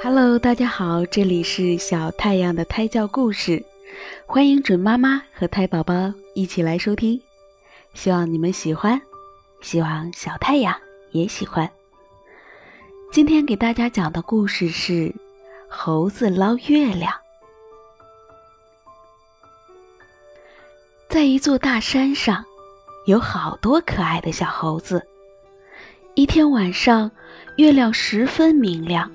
Hello，大家好，这里是小太阳的胎教故事，欢迎准妈妈和胎宝宝一起来收听，希望你们喜欢，希望小太阳也喜欢。今天给大家讲的故事是猴子捞月亮。在一座大山上，有好多可爱的小猴子。一天晚上，月亮十分明亮。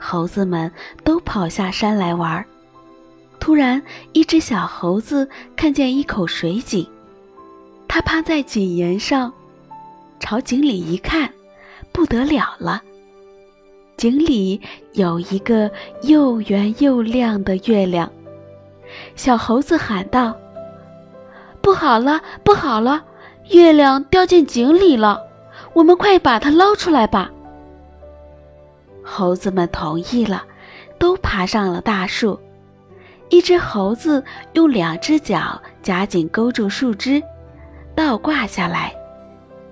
猴子们都跑下山来玩儿。突然，一只小猴子看见一口水井，它趴在井沿上，朝井里一看，不得了了！井里有一个又圆又亮的月亮。小猴子喊道：“不好了，不好了！月亮掉进井里了，我们快把它捞出来吧！”猴子们同意了，都爬上了大树。一只猴子用两只脚夹紧勾住树枝，倒挂下来；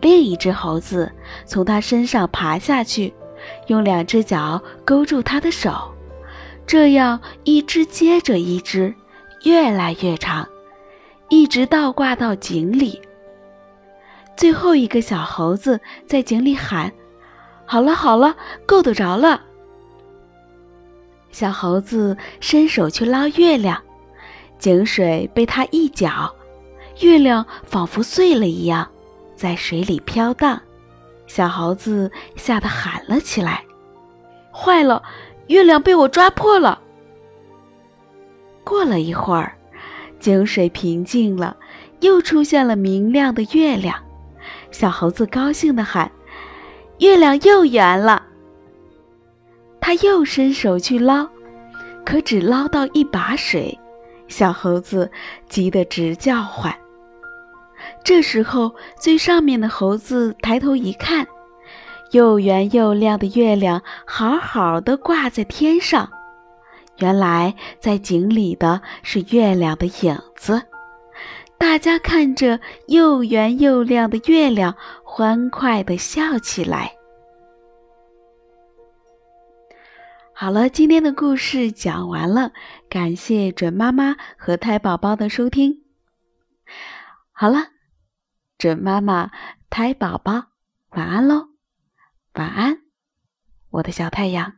另一只猴子从它身上爬下去，用两只脚勾住它的手。这样一只接着一只，越来越长，一直倒挂到井里。最后一个小猴子在井里喊。好了好了，够得着了。小猴子伸手去捞月亮，井水被它一搅，月亮仿佛碎了一样，在水里飘荡。小猴子吓得喊了起来：“坏了，月亮被我抓破了！”过了一会儿，井水平静了，又出现了明亮的月亮。小猴子高兴地喊。月亮又圆了，他又伸手去捞，可只捞到一把水。小猴子急得直叫唤。这时候，最上面的猴子抬头一看，又圆又亮的月亮好好的挂在天上。原来，在井里的是月亮的影子。大家看着又圆又亮的月亮，欢快地笑起来。好了，今天的故事讲完了，感谢准妈妈和胎宝宝的收听。好了，准妈妈、胎宝宝，晚安喽，晚安，我的小太阳。